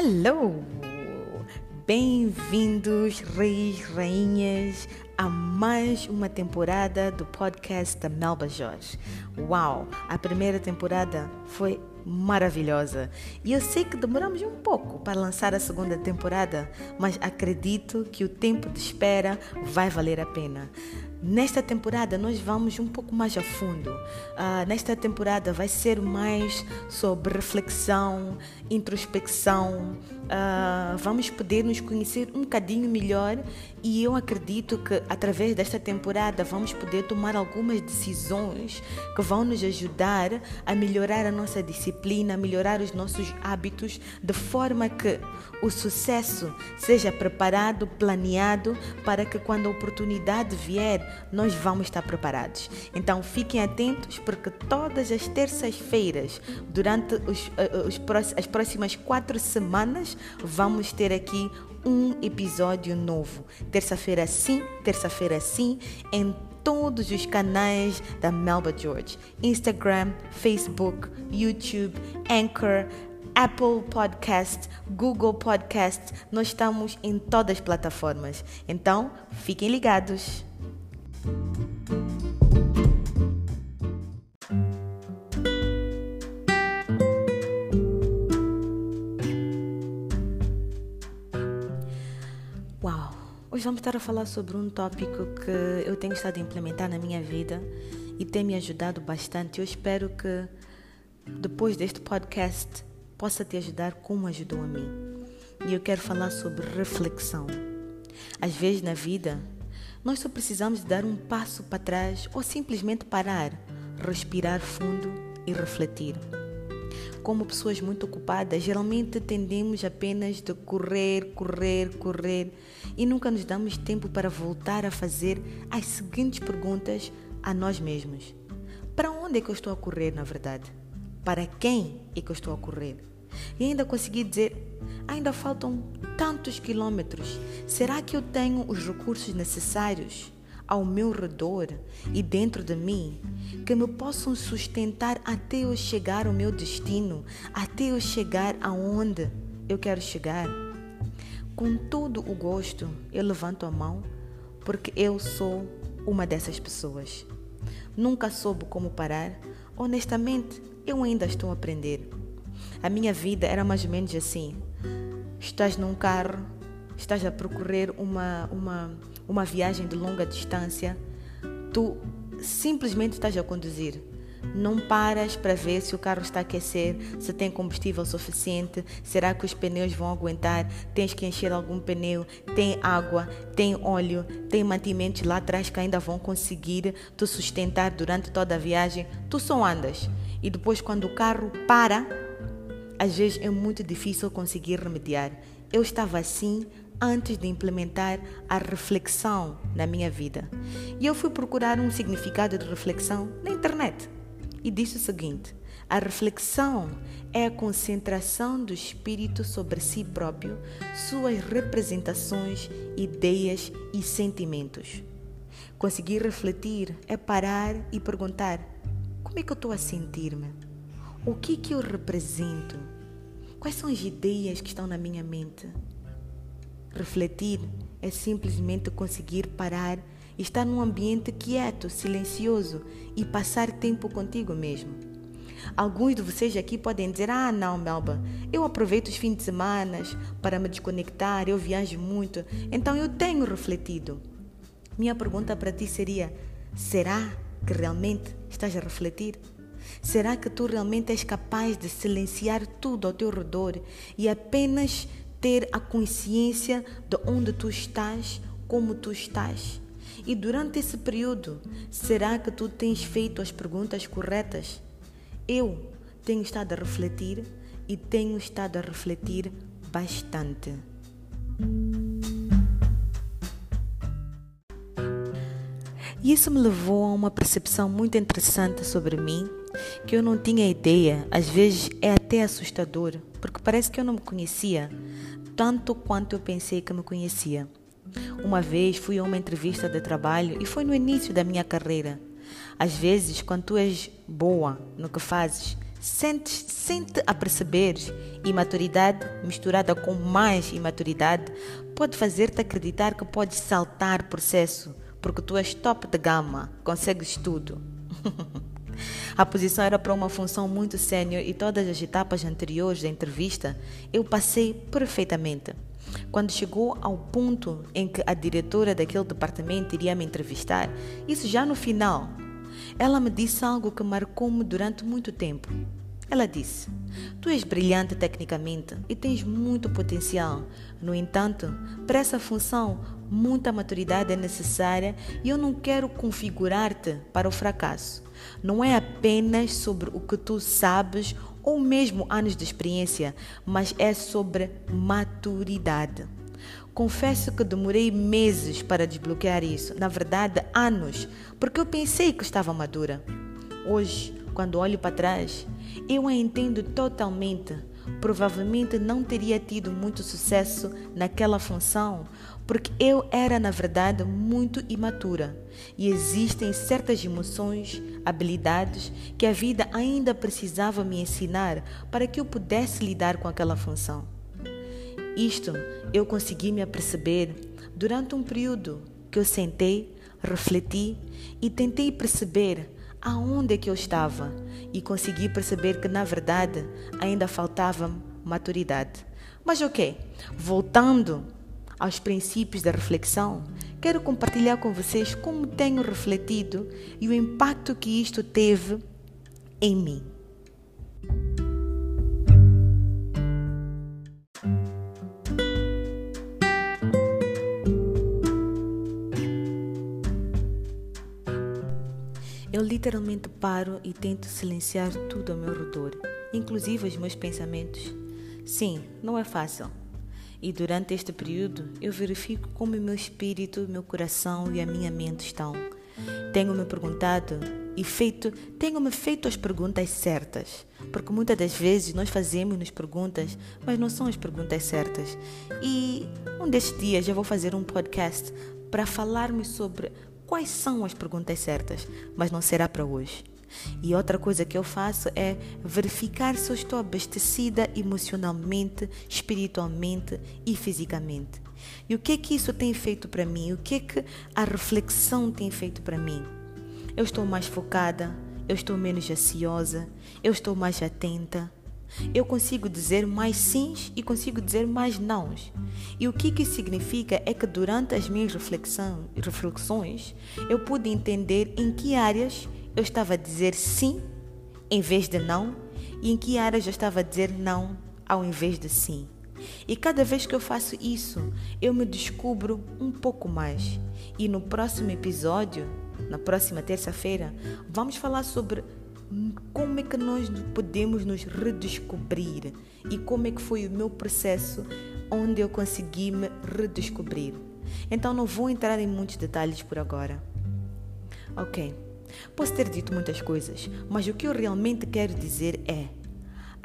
Hello! Bem-vindos, reis, rainhas, a mais uma temporada do podcast da Melba Jorge. Uau! A primeira temporada foi maravilhosa e eu sei que demoramos um pouco para lançar a segunda temporada, mas acredito que o tempo de espera vai valer a pena. Nesta temporada nós vamos um pouco mais a fundo. Uh, nesta temporada vai ser mais sobre reflexão, introspecção. Uh, vamos poder nos conhecer um bocadinho melhor e eu acredito que através desta temporada vamos poder tomar algumas decisões que vão nos ajudar a melhorar a nossa disciplina, a melhorar os nossos hábitos, de forma que o sucesso seja preparado, planeado, para que quando a oportunidade vier nós vamos estar preparados. Então fiquem atentos porque todas as terças-feiras, durante os, eh, eh, os, as próximas quatro semanas, vamos ter aqui um episódio novo. Terça-feira sim, terça-feira sim, em todos os canais da Melba George: Instagram, Facebook, YouTube, Anchor. Apple Podcast, Google Podcast, nós estamos em todas as plataformas. Então, fiquem ligados. Uau! Hoje vamos estar a falar sobre um tópico que eu tenho estado a implementar na minha vida e tem me ajudado bastante. Eu espero que depois deste podcast possa te ajudar como ajudou a mim. E eu quero falar sobre reflexão. Às vezes na vida nós só precisamos dar um passo para trás ou simplesmente parar, respirar fundo e refletir. Como pessoas muito ocupadas, geralmente tendemos apenas de correr, correr, correr e nunca nos damos tempo para voltar a fazer as seguintes perguntas a nós mesmos: Para onde é que eu estou a correr, na verdade? Para quem é que eu estou a correr? E ainda consegui dizer: ainda faltam tantos quilômetros. Será que eu tenho os recursos necessários ao meu redor e dentro de mim que me possam sustentar até eu chegar ao meu destino, até eu chegar aonde eu quero chegar? Com todo o gosto, eu levanto a mão porque eu sou uma dessas pessoas. Nunca soube como parar. Honestamente, eu ainda estou a aprender. A minha vida era mais ou menos assim. Estás num carro, estás a percorrer uma, uma, uma viagem de longa distância, tu simplesmente estás a conduzir. Não paras para ver se o carro está a aquecer, se tem combustível suficiente, será que os pneus vão aguentar, tens que encher algum pneu, tem água, tem óleo, tem mantimentos lá atrás que ainda vão conseguir te sustentar durante toda a viagem. Tu só andas. E depois, quando o carro para, às vezes é muito difícil conseguir remediar. Eu estava assim antes de implementar a reflexão na minha vida. E eu fui procurar um significado de reflexão na internet. E disse o seguinte: a reflexão é a concentração do espírito sobre si próprio, suas representações, ideias e sentimentos. Conseguir refletir é parar e perguntar: como é que eu estou a sentir-me? O que que eu represento? Quais são as ideias que estão na minha mente? Refletir é simplesmente conseguir parar estar num ambiente quieto, silencioso e passar tempo contigo mesmo. Alguns de vocês aqui podem dizer: Ah, não, Melba, eu aproveito os fins de semana para me desconectar, eu viajo muito, então eu tenho refletido. Minha pergunta para ti seria: será que realmente estás a refletir? Será que tu realmente és capaz de silenciar tudo ao teu redor e apenas ter a consciência de onde tu estás, como tu estás? E durante esse período, será que tu tens feito as perguntas corretas? Eu tenho estado a refletir e tenho estado a refletir bastante. E isso me levou a uma percepção muito interessante sobre mim que eu não tinha ideia, às vezes é até assustador, porque parece que eu não me conhecia tanto quanto eu pensei que me conhecia. Uma vez fui a uma entrevista de trabalho e foi no início da minha carreira. Às vezes, quando tu és boa no que fazes, sente, sente a perceber imaturidade misturada com mais imaturidade pode fazer-te acreditar que podes saltar processo porque tu és top de gama, consegues tudo. A posição era para uma função muito sénior e todas as etapas anteriores da entrevista eu passei perfeitamente. Quando chegou ao ponto em que a diretora daquele departamento iria me entrevistar, isso já no final, ela me disse algo que marcou-me durante muito tempo. Ela disse: Tu és brilhante tecnicamente e tens muito potencial. No entanto, para essa função, muita maturidade é necessária e eu não quero configurar-te para o fracasso. Não é apenas sobre o que tu sabes ou mesmo anos de experiência, mas é sobre maturidade. Confesso que demorei meses para desbloquear isso, na verdade, anos, porque eu pensei que estava madura. Hoje, quando olho para trás, eu a entendo totalmente. Provavelmente não teria tido muito sucesso naquela função, porque eu era, na verdade, muito imatura e existem certas emoções, habilidades que a vida ainda precisava me ensinar para que eu pudesse lidar com aquela função. Isto eu consegui me aperceber durante um período que eu sentei, refleti e tentei perceber aonde é que eu estava e consegui perceber que na verdade ainda faltava maturidade. Mas ok, voltando aos princípios da reflexão, quero compartilhar com vocês como tenho refletido e o impacto que isto teve em mim. Literalmente paro e tento silenciar tudo ao meu redor, inclusive os meus pensamentos. Sim, não é fácil. E durante este período eu verifico como o meu espírito, meu coração e a minha mente estão. Tenho-me perguntado e feito, tenho-me feito as perguntas certas, porque muitas das vezes nós fazemos-nos perguntas, mas não são as perguntas certas. E um destes dias eu vou fazer um podcast para falarmos sobre quais são as perguntas certas, mas não será para hoje. E outra coisa que eu faço é verificar se eu estou abastecida emocionalmente, espiritualmente e fisicamente. E o que é que isso tem feito para mim? O que é que a reflexão tem feito para mim? Eu estou mais focada, eu estou menos ansiosa, eu estou mais atenta, eu consigo dizer mais sims e consigo dizer mais nãos. E o que isso significa é que durante as minhas reflexões eu pude entender em que áreas eu estava a dizer sim em vez de não e em que áreas eu estava a dizer não ao invés de sim. E cada vez que eu faço isso, eu me descubro um pouco mais. E no próximo episódio, na próxima terça-feira, vamos falar sobre como é que nós podemos nos redescobrir e como é que foi o meu processo onde eu consegui me redescobrir. Então não vou entrar em muitos detalhes por agora. Ok, posso ter dito muitas coisas, mas o que eu realmente quero dizer é: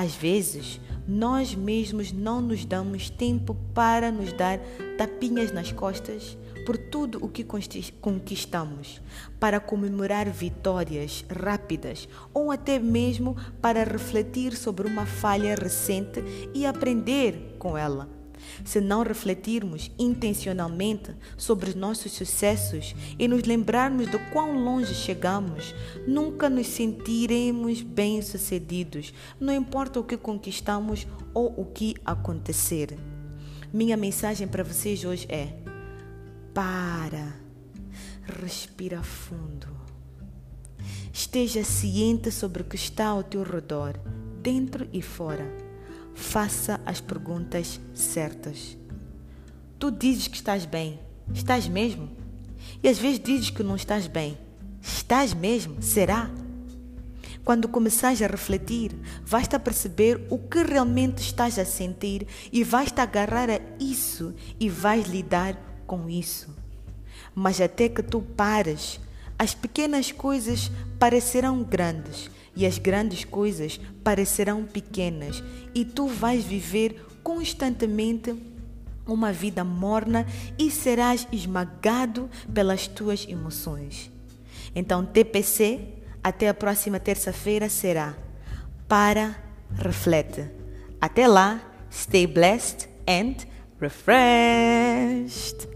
às vezes nós mesmos não nos damos tempo para nos dar tapinhas nas costas por tudo o que conquistamos, para comemorar vitórias rápidas ou até mesmo para refletir sobre uma falha recente e aprender com ela. Se não refletirmos intencionalmente sobre os nossos sucessos e nos lembrarmos de quão longe chegamos, nunca nos sentiremos bem-sucedidos, não importa o que conquistamos ou o que acontecer. Minha mensagem para vocês hoje é: para, respira fundo. Esteja ciente sobre o que está ao teu redor, dentro e fora. Faça as perguntas certas. Tu dizes que estás bem. Estás mesmo? E às vezes dizes que não estás bem. Estás mesmo? Será? Quando começares a refletir, vais-te a perceber o que realmente estás a sentir e vais-te agarrar a isso e vais lidar com isso. Mas até que tu pares, as pequenas coisas parecerão grandes e as grandes coisas parecerão pequenas, e tu vais viver constantemente uma vida morna e serás esmagado pelas tuas emoções. Então, TPC, até a próxima terça-feira será: para, reflete. Até lá, stay blessed and refreshed.